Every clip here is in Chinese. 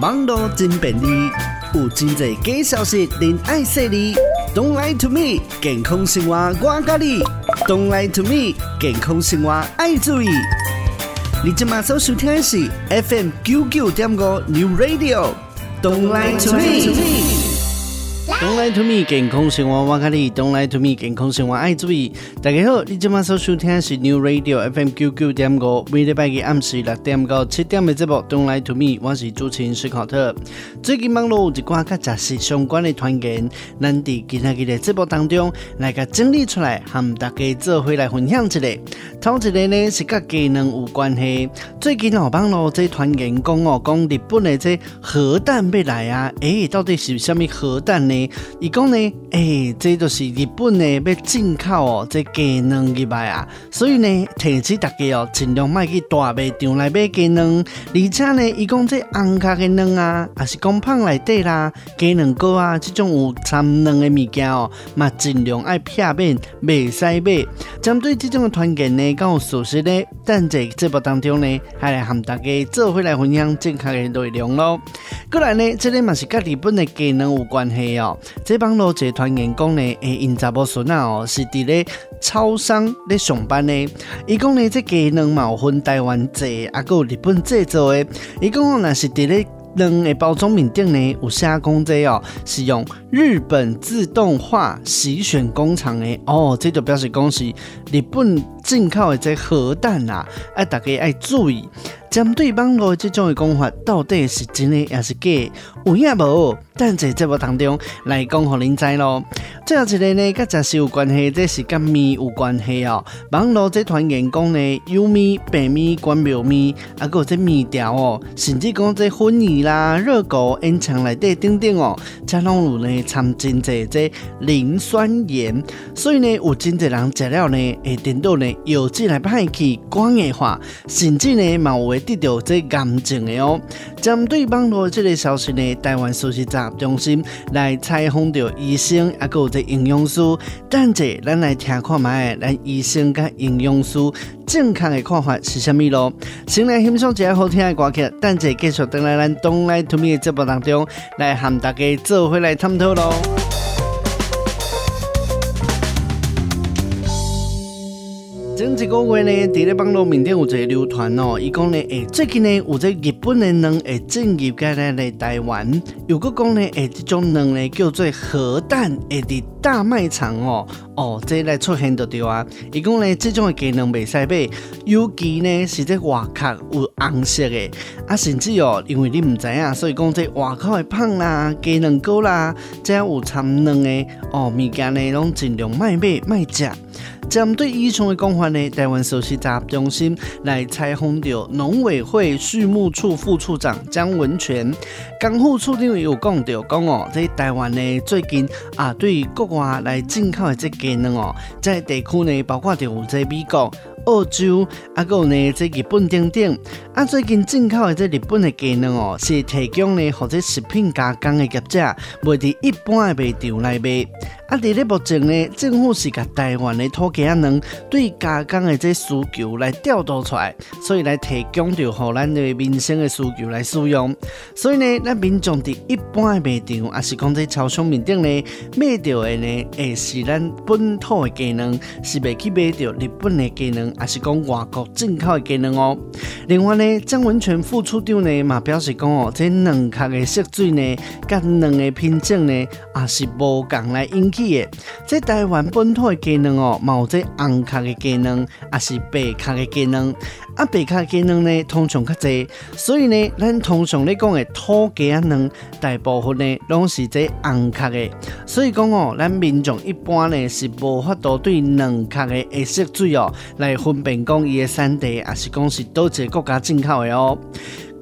网络真便利，有真侪假消息，您爱说哩。Don't lie to me，健康生活我教你。Don't lie to me，健康生活爱注意。你今麦所收听的是 FM 九九点五 New Radio。Don't lie to me。Don't lie to me，健康生活我教你。Don't lie to me，健康生活爱注意。大家好，你今晚所收听的是 New Radio FM 九九点五，每礼拜嘅暗时六点到七点嘅节目。Don't lie to me，我是主持人史考特。最近网络有一寡甲食食相关嘅传言，咱伫今日嘅节目当中来甲整理出来，和大家做回来分享一下。头一个呢是甲技能有关系。最近哦，网络这传言讲哦，讲日本嘅这核弹要来啊，诶、欸，到底是虾米核弹呢？伊讲呢，诶、欸，这就是日本呢要进口哦，这鸡卵入来啊，所以呢，提醒大家哦，尽量卖去大卖场来买鸡卵，而且呢，伊讲这红壳嘅卵啊，也是讲胖内底啦，鸡卵糕啊，这种有掺卵嘅物件哦，嘛尽量爱避免，袂使买。针对这种嘅团建呢，敢有属实呢？等在节目当中呢，还来和大家做伙来分享正确嘅内容咯。过来呢，这里嘛是甲日本嘅鸡卵有关系哦。这帮老集团员工呢，诶，因查某孙啊，哦，是伫咧超商咧上班呢。伊讲呢，这鸡卵嘛有分台湾制，啊，搁有日本制造的。伊讲若是伫咧卵的包装面顶呢，有写讲这哦，是用日本自动化洗选工厂的。哦，这就表示讲是日本进口的这核弹啊，爱大家爱注意。针对网络这种的讲法，到底是真的还是假？有影无？等在节目当中来讲，互恁知咯。最后一个呢，甲食食有关系，这是甲面有关系哦。网络这传言讲呢，有面、白面、官庙面，啊，搁有这面条哦，甚至讲这粉圆啦、热狗、烟肠内底等等哦，这拢有呢掺真济这磷酸盐，所以呢，有真侪人食了呢，会颠倒呢，油脂来歹去、光硬化，甚至呢，嘛有会得到这癌症的哦。针对网络这个消息呢，台湾事实查核中心来采访到医生，啊，有这营养师，等者咱来听看觅，咱医生甲营养师正确的看法是虾米咯？先来欣赏一下好听的歌曲，等者继续等来咱 Don't Lie to Me 的节目当中来和大家做伙来探讨咯。一个月呢，伫咧网络面顶有一个流传哦，伊讲呢，诶，最近呢，有这日本的卵会进入过来来台湾，又搁讲呢，诶，这种卵呢叫做核弹，会伫大卖场哦，哦，这来出现着对啊，伊讲呢，这种的鸡卵袂使买，尤其呢是这外壳有红色的，啊，甚至哦，因为你唔知影，所以讲这外口的胖啦，鸡卵糕啦，这有掺卵的哦，物件呢，拢尽量卖买卖食。针对以上的讲法呢，台湾首席杂中心来采访到农委会畜牧处副处长江文全，江副处长有讲到讲哦，在台湾呢最近啊，对国外来进口的这鸡卵哦，在地区呢包括有在美国。澳洲啊，搁有呢，这日本等等啊，最近进口的这日本的鸡卵哦，是提供呢或者食品加工的业者卖伫一般的卖场来卖。啊，伫咧目前呢，政府是甲台湾的土鸡仔卵对加工的这需求来调度出来，所以来提供着互咱的民生的需求来使用。所以呢，咱民众伫一般的卖场，也是讲在超商面顶呢买到的呢，诶是咱本土的鸡卵，是袂去买到日本的鸡卵。也是讲外国进口的鸡卵哦。另外呢，张文全副处长呢嘛表示讲哦，这卵壳的色水呢，甲卵的品种呢，也是无共来引起的。这台湾本土的鸡卵哦，嘛有红壳的鸡卵，也是白壳的鸡卵。啊，白壳鸡卵呢，通常较侪，所以呢，咱通常咧讲的土鸡啊卵，大部分呢拢是这红壳的。所以讲哦，咱民众一般呢是无法度对卵壳的颜色水哦来分辨讲伊的产地，也是讲是多一个国家进口的哦。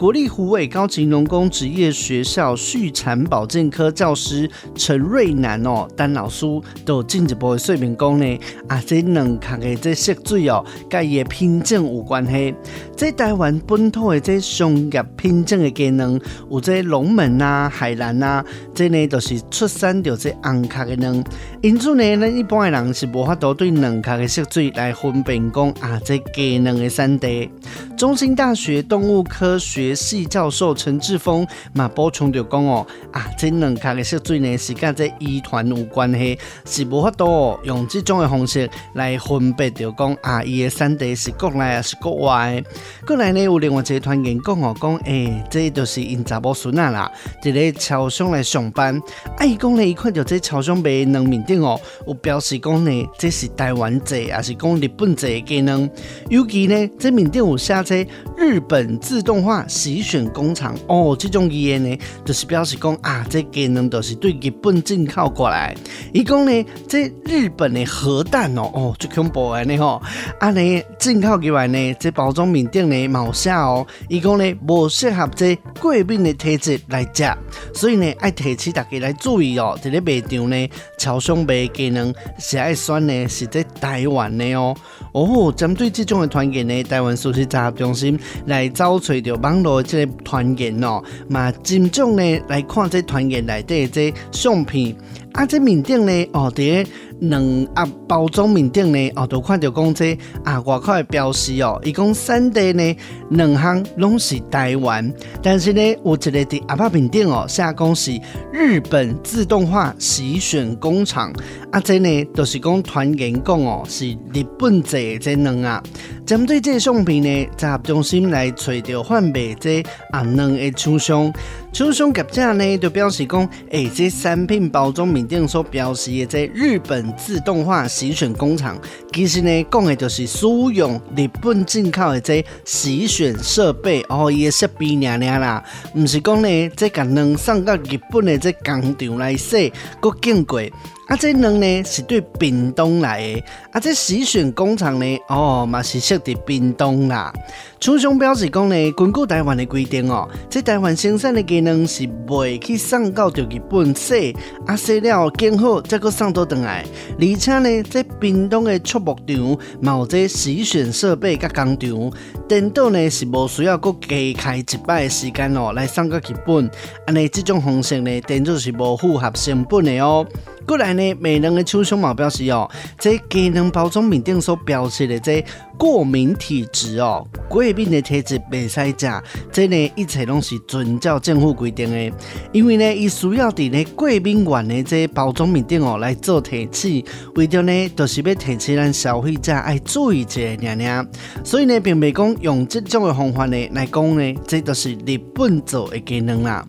国立湖尾高级农工职业学校畜产保健科教师陈瑞南哦，陈老师都进一步的说明讲呢，啊，这卵壳的这色水哦，甲伊的品种有关系。在台湾本土的这商业品种的鸡卵，有这龙门啊、海南啊，这呢都是出产着这红壳的卵。因此呢，咱一般的人是无法度对两壳的色水来分辨讲啊，这鸡卵的产地。中兴大学动物科学。系教授陈志峰嘛补充着讲哦，啊，这两卡的色水呢是跟这遗传有关系，是无法度哦用这种的方式来分别着讲啊，伊的产地是国内还是国外。过来呢有另外一个团员讲哦，讲诶、欸，这就是因查某孙仔啦，伫咧超商来上班，啊，伊讲呢，伊看到这超商卖的卵面顶哦，有表示讲呢，这是台湾制，还是讲日本制的技能，尤其呢，这面顶有写这日本自动化洗选工厂哦，这种语言呢，就是表示讲啊，这技能都是对日本进口过来。伊讲呢，这日本的核弹哦，哦，最恐怖的呢吼，啊呢进口过来呢，这包装面顶呢冇写哦，伊讲呢无适合这过敏的体质来食，所以呢爱提醒大家来注意哦，这个卖场呢，超商卖技能是爱选呢是在台湾的哦。哦，针对这种的团员呢，台湾素食杂中心来找找到网络即个团圆哦，嘛尽重呢来看这团圆内底这相片，啊这面顶呢哦啲。两啊包装面顶呢哦，都看到讲这啊外口的标识哦，伊讲产地呢两项拢是台湾，但是呢有一个伫阿爸面顶哦，写讲是日本自动化洗选工厂，啊这呢、就是讲团员讲哦是日本制这两啊。针对这个相片呢，集合中心来找到贩卖这啊两个厂商，厂商业者呢就表示讲，诶、欸，这产品包装面顶所标示的这日本自动化洗选工厂，其实呢讲的就是使用日本进口的这洗选设备哦，伊个设备娘娘啦，唔是讲呢这个能送到日本的这工厂来洗，搁更贵。啊，这卵呢是对冰冻来的，啊，这洗选工厂呢，哦，嘛是设伫冰冻啦。厂商表示讲呢，根据台湾的规定哦，这台湾生产的鸡卵是未去送到着日本洗，啊洗了更好再搁送到转来。而且呢，这冰冻的畜牧场嘛有这洗选设备甲工厂，颠倒呢是无需要搁加开一摆的时间哦来送到日本。安尼这种方式呢，颠倒是无符合成本的哦。过来，每人的厂商嘛表示哦，这技能包装面顶所标示的这过敏体质哦，过敏的体质袂使食，这呢一切拢是遵照政府规定的。因为呢，伊需要伫呢过敏源的这包装面顶哦来做提示，为着呢，就是要提醒咱消费者爱注意一下尔尔。所以呢，并未讲用这种的方法呢来讲呢，这都是日本做的鸡卵啦。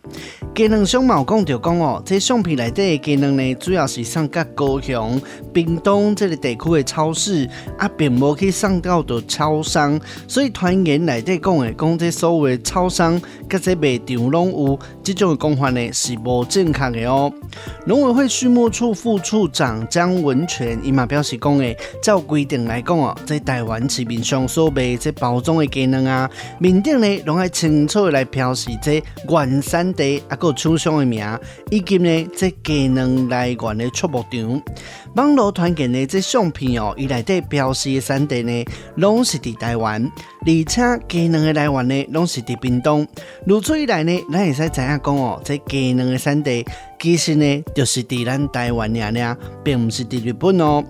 鸡卵商嘛有讲着讲哦，这相片内底的鸡卵呢，主要是送到高雄、屏东这个地区的超市，啊，并无去送到的超商，所以团员内底讲的讲这所谓超商，甲这卖场拢有这种的讲法呢，是无正确的哦。农委会畜牧处副处长张文全伊嘛表示讲诶，照规定来讲哦，在台湾市面上所卖这包装的鸡卵啊，面顶呢拢爱清楚来标示这原产地啊，个厂商的名，以及呢这鸡卵来源的畜牧场。网络团建的这相片哦，伊内底标示的产地呢，拢是伫台湾，而且鸡卵的来源呢，拢是伫冰冻。如此一来呢，咱会使知影讲哦，这鸡卵的产地。其实呢，就是伫咱台湾尔尔，并唔是伫日本哦。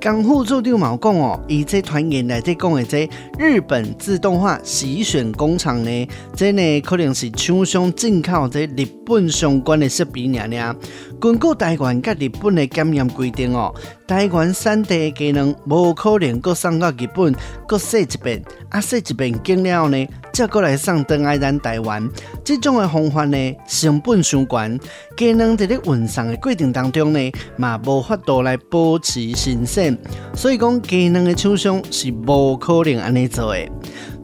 江副处长嘛讲哦，以这团员来在讲的这日本自动化洗选工厂呢，这呢可能是厂商进口这日本相关的设备尔尔。根据台湾甲日本的检验规定哦，台湾产地的鸡卵无可能搁送到日本搁洗一遍，啊洗一遍经了呢，再过来送回来咱台湾。这种的方法呢，成本伤悬，鸡卵。在咧运送的过程当中呢，嘛无法度来保持新鲜，所以讲鸡卵的厂商是无可能安尼做的。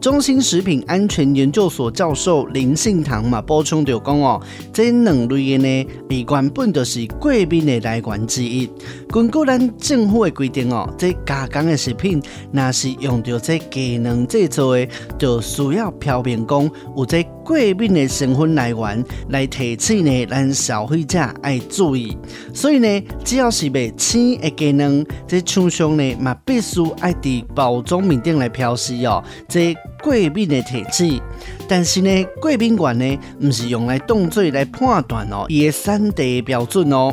中心食品安全研究所教授林信堂嘛补充着讲哦，这两类的呢，比原本就是过敏的来源之一。根据咱政府的规定哦，这加工的食品，若是用着这鸡卵制作的，就需要标明讲有这过敏的成分来源，来提醒呢咱消费者爱注意。所以呢，只要是卖青的鸡卵，这厂商呢嘛必须爱伫包装面顶来标示哦，这。过敏的体质，但是呢，过敏原呢，唔是用来当做来判断哦，伊的产地标准哦。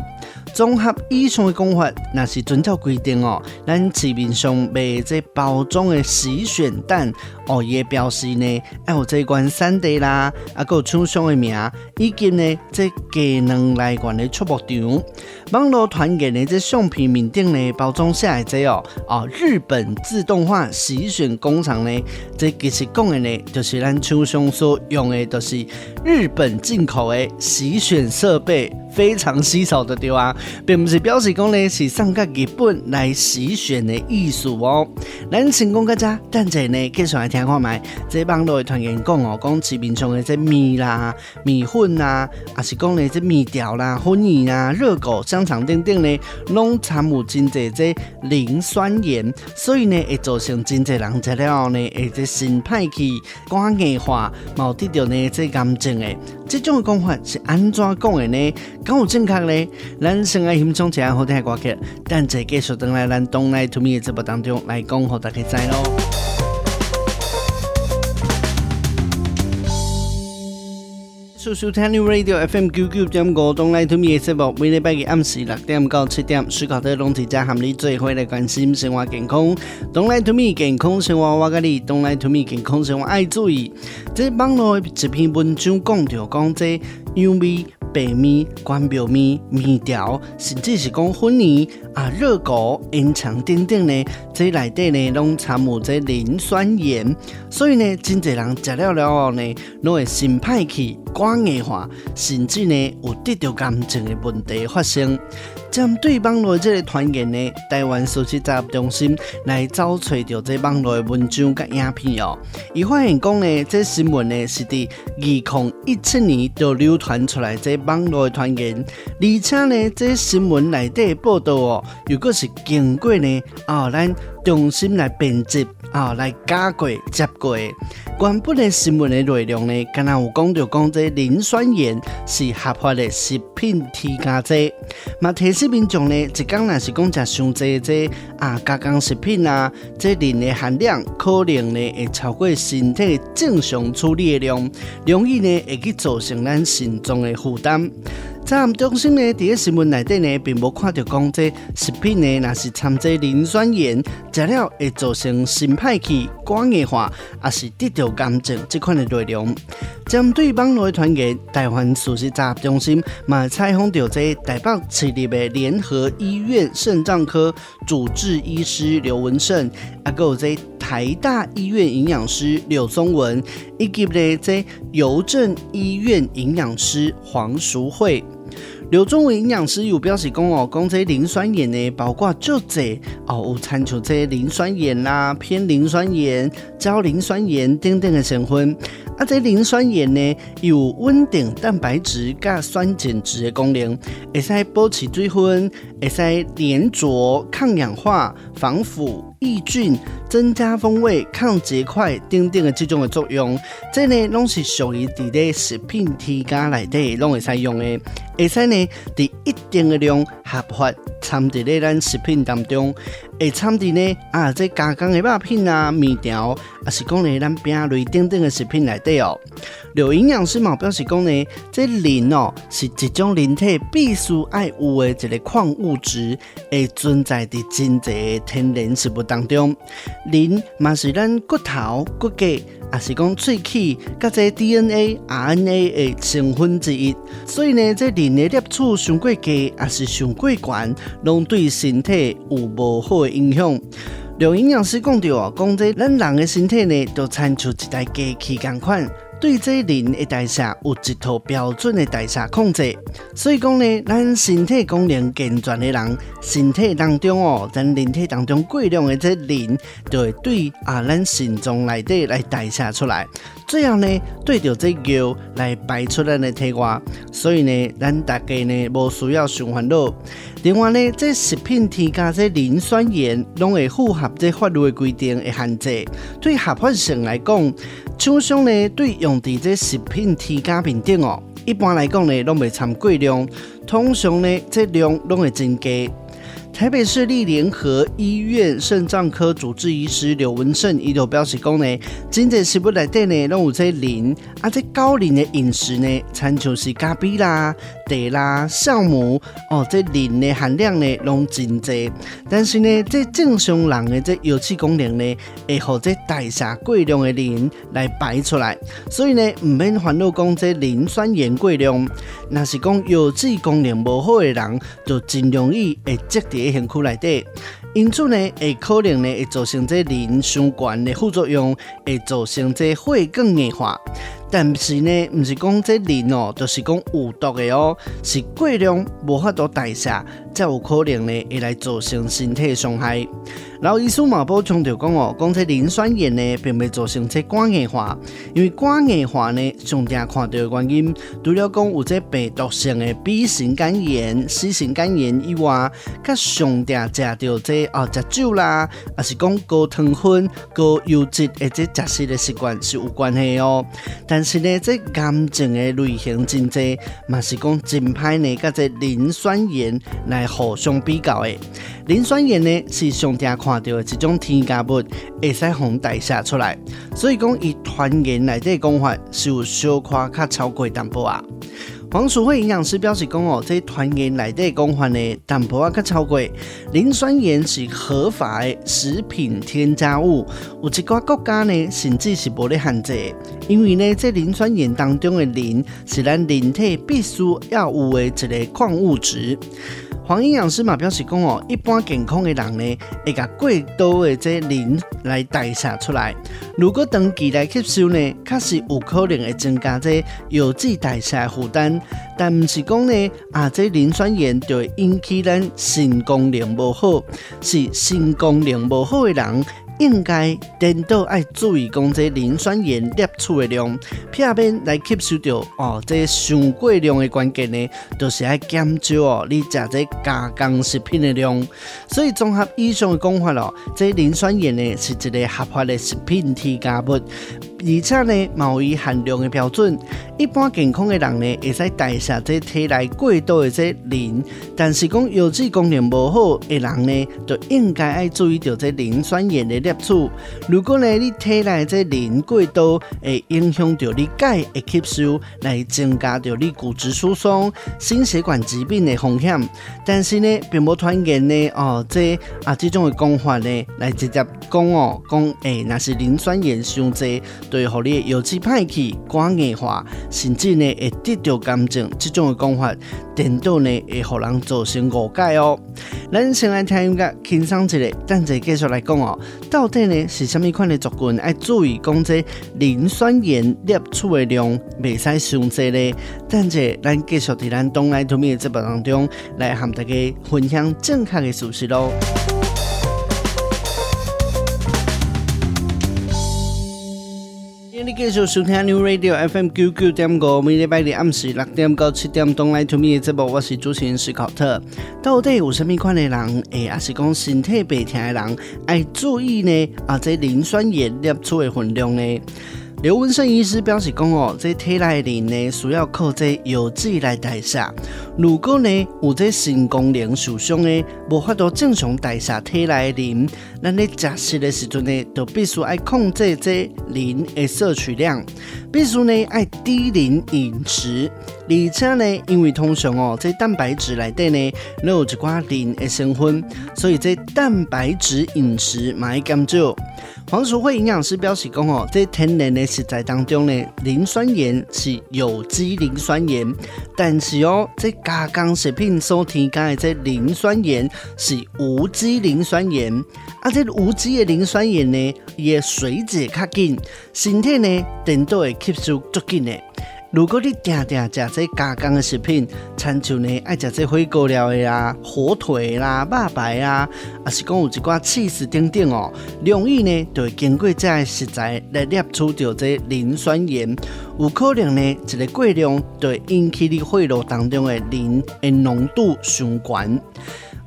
综合以上的讲法，那是遵照规定哦，咱市面上卖这包装的洗选蛋哦，也表示呢，还有这款产地啦，啊，个厂商的名，以及呢，这鸡卵来源的出牧场。网络传言的这相片面顶呢，包装下来这哦，哦，日本自动化洗选工厂呢，这其实讲的呢，就是咱厂商所用的，都是日本进口的洗选设备。非常稀少的对啊，并不是表示讲呢是送到日本来洗选的艺术哦。咱成功个这，等阵呢继续来听看卖。这网络的传言讲哦，讲市面上的这面啦、米粉啦，还是讲的这面条啦、粉圆啊、热狗、香肠等等呢，拢掺有真济这磷酸盐，所以呢会造成真济人食了后呢，会这心派气、肝硬化，冇得到呢这癌症的。这种的讲法是安怎讲的呢？敢有正确呢？咱先来欣赏一下好听的歌曲，等下继续等来咱东来 to me 的节目当中来讲，给大家知咯。收收听 New Radio FM QQ 点五 Don't Lie to Me 的节目，每礼拜嘅暗时六点到七点，思考的拢在这和你最伙来关心生活健康。Don't Lie to Me 健康生活我跟你，Don't Lie to Me 健康生活爱注意。这网络一篇文章讲着讲这油米。白米、关庙米、面条，甚至是讲粉泥啊、热狗、烟肠等等呢，这内底呢拢掺有这磷酸盐，所以呢，真侪人食了了后呢，拢会心歹气、肝硬化，甚至呢有得到癌症的问题发生。针对网络这个传言呢，台湾事实查核中心来找找到这网络的文章甲影片哦。伊发现讲呢，这新闻呢是伫二零一七年就流传出来这网络的传言，而且呢，这新闻内底报道哦，又果是经过呢，哦，咱中心来编辑啊，来加过接过。原本的新闻的内容呢，敢若有讲到讲这磷酸盐是合法的食品添加剂，嘛提示民众呢，一讲若是讲食伤济这啊加工食品啊，这磷的含量可能呢会超过身体正常处理的量，容易呢会去造成咱心脏的负担。在中心呢，第一新闻内底呢，并无看到讲这食品呢，若是掺这磷酸盐，食了会造成心歹气、肝硬化，还是得到癌症这款的内容。针对网络的传言，台湾事实查核中心嘛采访到这台北市立的联合医院肾脏科主治医师刘文胜，啊，还有这台大医院营养师柳宗文，以及呢这邮政医院营养师黄淑慧。刘宗文营养师有表示讲哦，讲这磷酸盐呢，包括就这哦，有掺出这磷酸盐啦、偏磷酸盐、焦磷酸盐等等的成分。啊，这磷酸盐呢，有稳定蛋白质加酸碱值的功能，会使保持水分，会使粘着、抗氧化、防腐。抑菌、增加风味、抗结块等等的这种的作用，这呢拢是属于伫咧食品添加内底拢会使用的，会使呢伫一定的量合法掺伫咧咱食品当中，会掺伫呢啊即加工的肉品啊、面条，啊是讲呢咱饼类等等的食品内底哦。有营养师嘛表示讲呢，即磷哦是一种人体必须爱有的一个矿物质，会存在伫真侪天然食物当中。磷嘛是咱骨头、骨骼，也是讲喙齿，甲这 DNA、RNA 的成分之一。所以呢，这人的摄取上过低，也是上过悬，拢对身体有无好的影响。刘营养师讲到啊，讲这咱人的身体呢，就参出一台机器共款。对这磷的代谢有一套标准的代谢控制，所以讲呢，咱身体功能健全的人，身体当中哦，咱人体当中过量的这磷，就会对啊，咱心脏内底来代谢出来，最后呢，对着这尿来排出咱的体外，所以呢，咱大家呢，无需要伤烦恼。另外呢，这食品添加这磷酸盐，拢会符合这法律的规定的限制，对合法性来讲。厂商呢，对用在这食品添加面顶哦，一般来讲呢，拢未掺过量，通常呢，这量拢会增加。台北市立联合医院肾脏科主治医师刘文胜伊就表示讲呢，真正食物内底呢，拢有这磷，啊，这高磷的饮食呢，参像是咖啡啦、茶啦、酵母哦，这磷的含量呢，拢真多。但是呢，这正常人的这油脂功能呢，会和这代谢过量的磷来排出来，所以呢，唔免烦恼讲这磷酸盐过量。若是讲油脂功能无好的人，就真容易会积在身躯内底，因此呢，会可能呢会造成这磷相关的副作用，会造成这血管硬化。但是呢，唔是讲这磷哦，就是讲有毒的哦，是过量无法度代谢，才有可能呢会来造成身体伤害。然后医师嘛补充就讲哦，讲这磷酸盐呢，并未造成这肝硬化，因为肝硬化呢，上常看到的原因，除了讲有这病毒性的 B 型肝炎、C 型肝炎以外，佮上常食到这哦，食酒啦，还是讲高糖分、高油脂的这食食的习惯是有关系哦。但但是呢，这癌症的类型真济，嘛是讲真歹呢，甲这磷酸盐来互相比较的。磷酸盐呢是上天看到的一种添加物，会使红代谢出来，所以讲以团员来这讲法是有小可较超过淡薄啊。黄淑惠营养师表示讲哦，这团员内底讲法呢，淡薄啊较超过。磷酸盐是合法的食品添加物，有一寡国家呢，甚至是无咧限制。因为呢，这磷酸盐当中的磷是咱人体必须要有的一个矿物质。黄营养师嘛表示讲哦，一般健康的人呢，会甲过多的这磷来代谢出来。如果长期来吸收呢，确实有可能会增加这油脂代谢负担。但不是讲呢，啊，这磷酸盐就会引起咱肾功能不好，是肾功能不好的人。应该颠倒爱注意讲这磷酸盐摄取的量，避免来吸收到哦。这上过量的关键呢，就是爱减少哦，你食这加工食品的量。所以综合以上的讲法咯，这磷酸盐呢是一个合法的食品添加物。而且呢，某一含量的标准，一般健康的人呢，会使代谢这体内过多的这磷，但是讲油脂功能不好的人呢，就应该爱注意到这磷酸盐的摄取。如果呢，你体内这磷过多，会影响到你钙的吸收，来增加到你骨质疏松、心血管疾病的风险。但是呢，并无传言呢，哦，这啊这种的讲法呢，来直接讲哦，讲诶，那是磷酸盐伤对，互你油脂歹去、肝硬化，甚至呢会得到癌症，这种的讲法，颠倒呢会互人造成误解哦。咱先来听音乐，轻松一下，等下继续来讲哦。到底呢是虾米款的族群爱注意讲这磷酸盐摄取的量，未使伤济呢？等下咱继续伫咱东来土米的节目当中，来和大家分享正确的事实喽。继续收听 New Radio FM 九九点五，每礼拜日暗时六点到七点东来 to me 的节目，我是主持人史考特。到底有什么款的人，诶，还是讲身体白疼的人，爱注意呢？啊，这磷酸盐摄取的分量呢？刘文胜医师表示讲哦，这体内磷呢，需要靠这油脂来代谢。如果呢有这肾功能受伤呢，无法度正常代谢体内磷，咱咧食食的时阵呢，就必须爱控制这磷的摄取量，必须呢爱低磷饮食。而且呢，因为通常哦，这蛋白质内底呢，都有一寡磷的成分，所以这蛋白质饮食嘛要减少。黄淑慧营养师表示讲哦，在天然的食材当中呢，磷酸盐是有机磷酸盐，但是哦，在加工食品所添加的这磷酸盐是无机磷酸盐，啊，这无机的磷酸盐呢，也水解较紧，身体呢，等都会吸收足紧的。如果你定定食这加工的食品，亲像呢爱食这火锅料的啦、火腿啦、肉排啊，还是讲有一寡起司等等哦，容易呢就会经过这些食材来摄取到这磷酸盐，有可能呢一个过量就会引起你血液当中的磷的浓度上悬。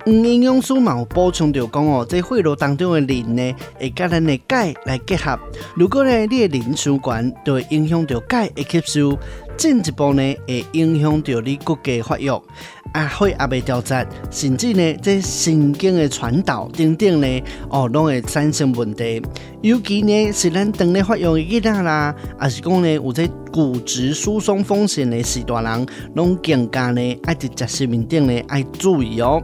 嗯，营养师嘛有补充着讲哦，这血液当中的磷呢，会甲咱的钙来结合。如果呢你的磷输悬，就会影响着钙的吸收。进一步呢会影响到你骨骼发育，啊血也未调节，甚至呢这神经的传导等等呢，哦拢会产生问题。尤其呢是咱当咧发育的囡仔啦，还是讲呢有这骨质疏松风险的时大人，拢更加呢爱伫食食物顶呢爱注意哦。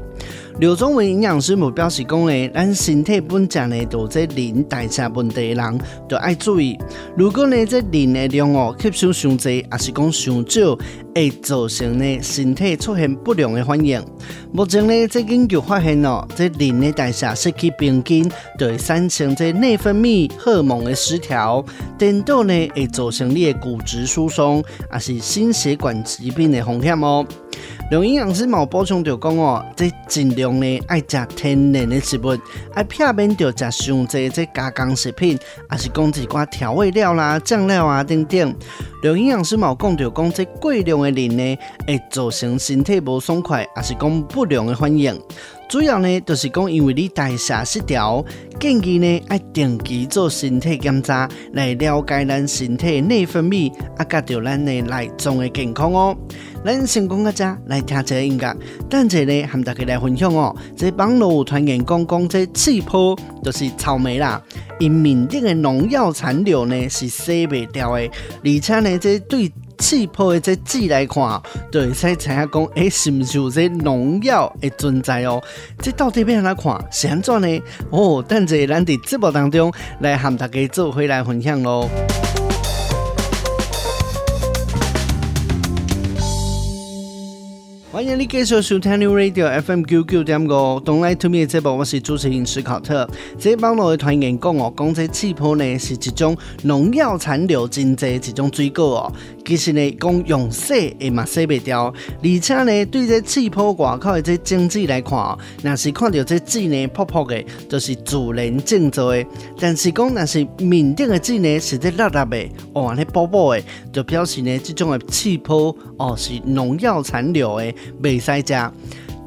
刘宗伟营养师目标是讲呢，咱身体本质呢都这磷代谢问题的人，都爱注意。如果呢这磷的量哦吸收上侪，还是讲上少，会造成呢身体出现不良的反应。目前呢这研究发现哦，这人的代谢失去平均，就会产生这内分泌荷尔蒙的失调，颠倒呢会造成你的骨质疏松，也是心血管疾病的风险哦。刘营养师毛补充就讲哦，这尽量呢爱食天然的食物，爱避免着食上济这加工食品，还是讲一寡调味料啦、酱料啊等等。刘营养师毛讲就讲这过量的人呢，会造成身体不爽快，还是讲不良的反应。主要呢，就是讲因为你代谢失调，建议呢爱定期做身体检查，来了解咱身体内分泌，啊，甲着咱的内脏的健康哦。咱先讲个只，来听一个音乐，等者呢，和大家来分享哦。这网络有传言讲讲这气泡就是草莓啦，因面顶的农药残留呢是洗不掉的，而且呢，这对。气泡的这剂来看，就会使猜下讲，诶、是毋是有这农药的存在哦？这到底要安怎看？是安怎呢？哦，等者咱伫节目当中来和大家做回来分享哦。欢迎你继续收听 New Radio FM 九九点五，Don't Lie to Me 的节目，我是主持人史考特。这网络的传言讲哦，讲这气泡呢是一种农药残留真济一种水果哦。其实呢，讲用洗也嘛洗不掉，而且呢，对这气泡外口的这晶子来看哦，若是看到这籽呢泡泡的，就是自然建造的。但是讲若是面顶的籽呢是在辣辣的，哦，那薄薄的，就表示呢这种的气泡哦是农药残留的。未使食。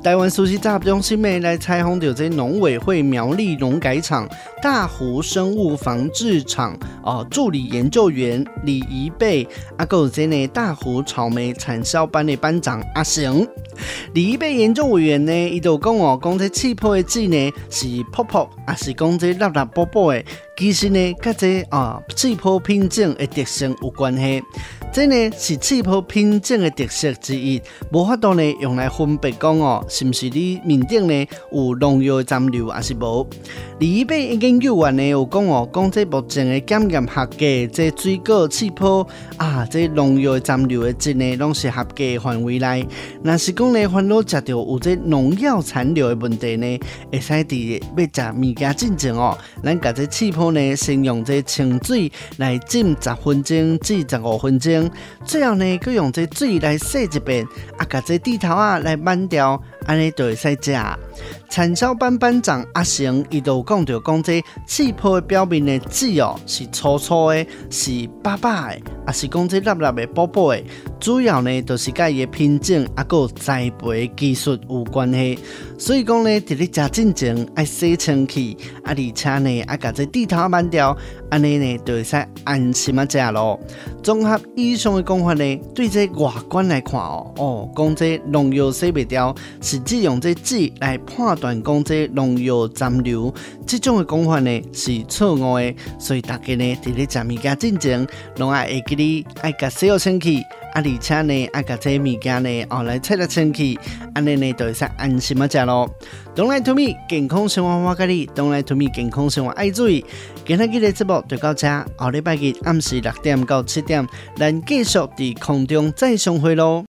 台湾熟悉杂中心妹来采访到这农委会苗栗农改场大湖生物防治厂哦助理研究员李宜贝，啊，还有这呢大湖草莓产销班的班长阿成。李宜贝研究委员呢，伊就讲哦，讲这气泡的籽呢是泡泡，还是讲这粒粒波波的，其实呢，甲这啊气泡品种的特性有关系。这呢是气泡品种的特色之一，无法度呢用来分别讲哦，是不是你面顶呢有农药残留还是无？李宜贝研究员呢有讲哦，讲这目前的检验合格，这水果气泡啊，这农药残留的质呢，拢是合格范围内。若是讲呢，烦恼食到有这农药残留的问题呢，会使伫要食物件进前哦，咱甲这气泡呢，先用这清水来浸十分钟至十五分钟。最后呢，佮用这水来洗一遍，啊，甲这地头啊来抹掉，安尼就会使食。产销班班长阿成伊都讲着讲，这气泡的表面的纸哦是粗粗的，是巴巴的，还是讲这粒粒的薄薄的。主要呢，就是甲伊的品种啊，个栽培技术有关系。所以讲呢，伫你食进前爱洗清气，啊，而且呢，啊，甲这地头慢掉，安尼呢，就会使安心啊食咯。综合以上的讲法呢，对这外观来看哦，哦，讲这农药洗不掉，实际用这籽来判。断讲这农药残留，这种的讲法呢是错误的，所以大家呢伫咧食物件之前，拢爱会记哩爱甲洗好清气，啊而且呢爱甲这物件呢哦来切了清气，安尼呢就会使安心啊食咯。Don't lie to me，健康生活我教你，Don't lie to me，健康生活爱注意。今日的节目就到这，下礼拜日暗时六点到七点，咱继续伫空中再相会咯。